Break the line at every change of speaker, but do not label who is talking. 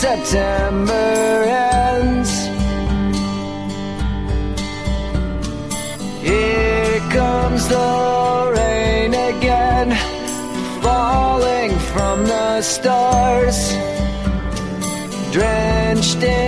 September ends. Here comes the rain again, falling from the stars, drenched in